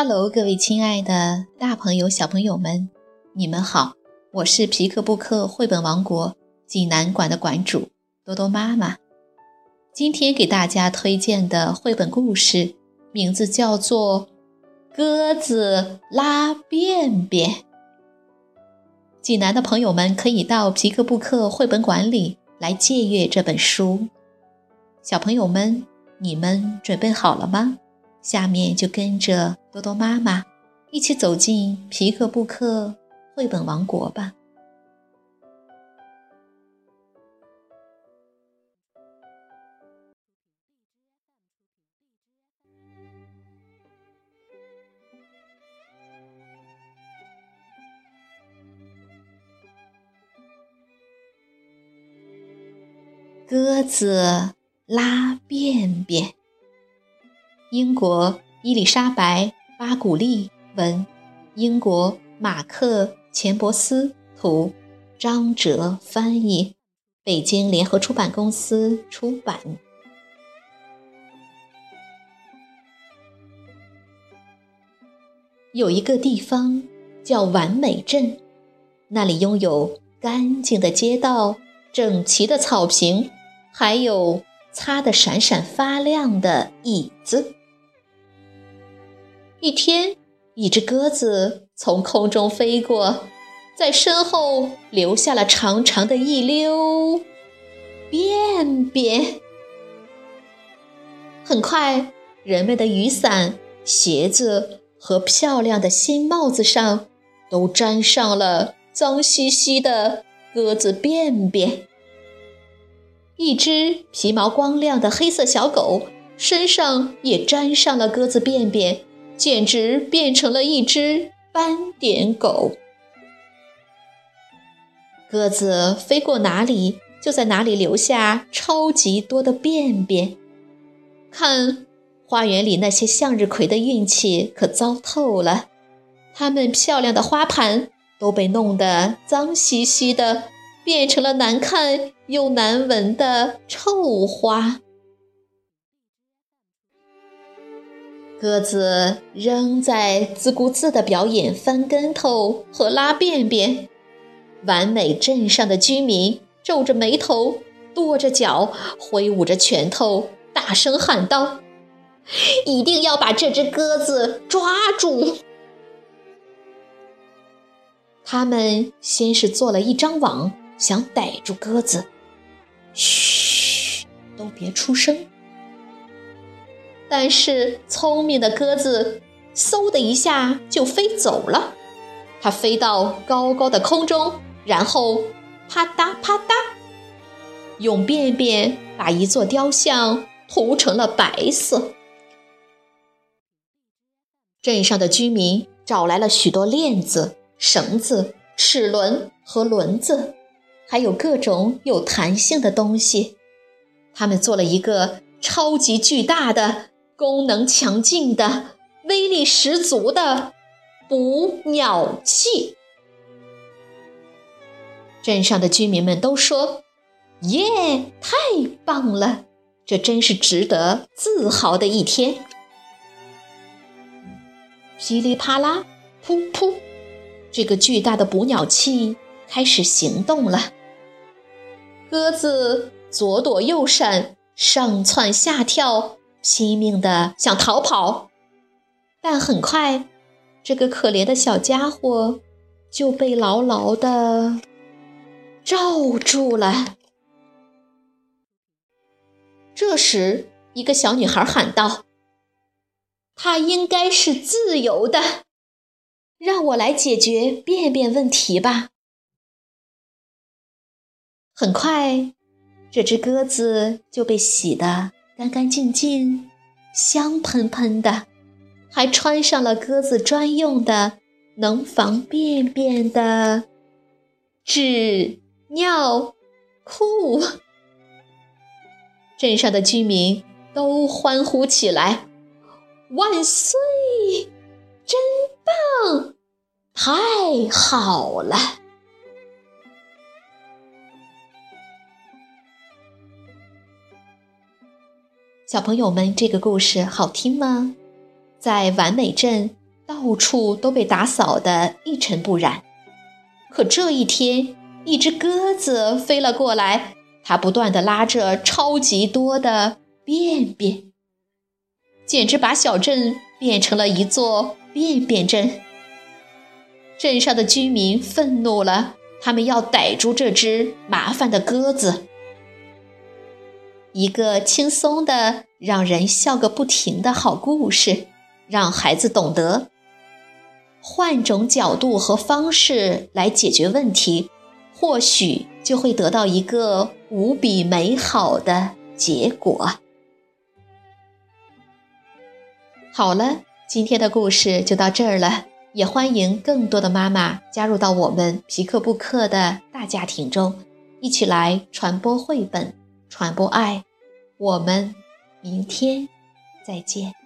Hello，各位亲爱的大朋友、小朋友们，你们好！我是皮克布克绘本王国济南馆的馆主多多妈妈。今天给大家推荐的绘本故事名字叫做《鸽子拉便便》。济南的朋友们可以到皮克布克绘本馆里来借阅这本书。小朋友们，你们准备好了吗？下面就跟着多多妈妈一起走进皮克布克绘本王国吧。鸽子拉便便。英国伊丽莎白·巴古利文，英国马克·钱伯斯图，张哲翻译，北京联合出版公司出版。有一个地方叫完美镇，那里拥有干净的街道、整齐的草坪。还有擦得闪闪发亮的椅子。一天，一只鸽子从空中飞过，在身后留下了长长的一溜便便。很快，人们的雨伞、鞋子和漂亮的新帽子上都沾上了脏兮兮的鸽子便便。一只皮毛光亮的黑色小狗身上也沾上了鸽子便便，简直变成了一只斑点狗。鸽子飞过哪里，就在哪里留下超级多的便便。看，花园里那些向日葵的运气可糟透了，它们漂亮的花盘都被弄得脏兮兮的。变成了难看又难闻的臭花。鸽子仍在自顾自地表演翻跟头和拉便便。完美镇上的居民皱着眉头，跺着脚，挥舞着拳头，大声喊道：“一定要把这只鸽子抓住！”他们先是做了一张网。想逮住鸽子，嘘，都别出声。但是聪明的鸽子嗖的一下就飞走了，它飞到高高的空中，然后啪嗒啪嗒，用便便把一座雕像涂成了白色。镇上的居民找来了许多链子、绳子、齿轮和轮子。还有各种有弹性的东西，他们做了一个超级巨大的、功能强劲的、威力十足的捕鸟器。镇上的居民们都说：“耶，太棒了！这真是值得自豪的一天。”噼里啪啦，噗噗，这个巨大的捕鸟器开始行动了。鸽子左躲右闪，上蹿下跳，拼命的想逃跑，但很快，这个可怜的小家伙就被牢牢的罩住了。这时，一个小女孩喊道：“它应该是自由的，让我来解决便便问题吧。”很快，这只鸽子就被洗得干干净净、香喷喷的，还穿上了鸽子专用的能防便便的纸尿裤。镇上的居民都欢呼起来：“万岁！真棒！太好了！”小朋友们，这个故事好听吗？在完美镇到处都被打扫得一尘不染。可这一天，一只鸽子飞了过来，它不断地拉着超级多的便便，简直把小镇变成了一座便便镇。镇上的居民愤怒了，他们要逮住这只麻烦的鸽子。一个轻松的、让人笑个不停的好故事，让孩子懂得换种角度和方式来解决问题，或许就会得到一个无比美好的结果。好了，今天的故事就到这儿了，也欢迎更多的妈妈加入到我们皮克布克的大家庭中，一起来传播绘本，传播爱。我们明天再见。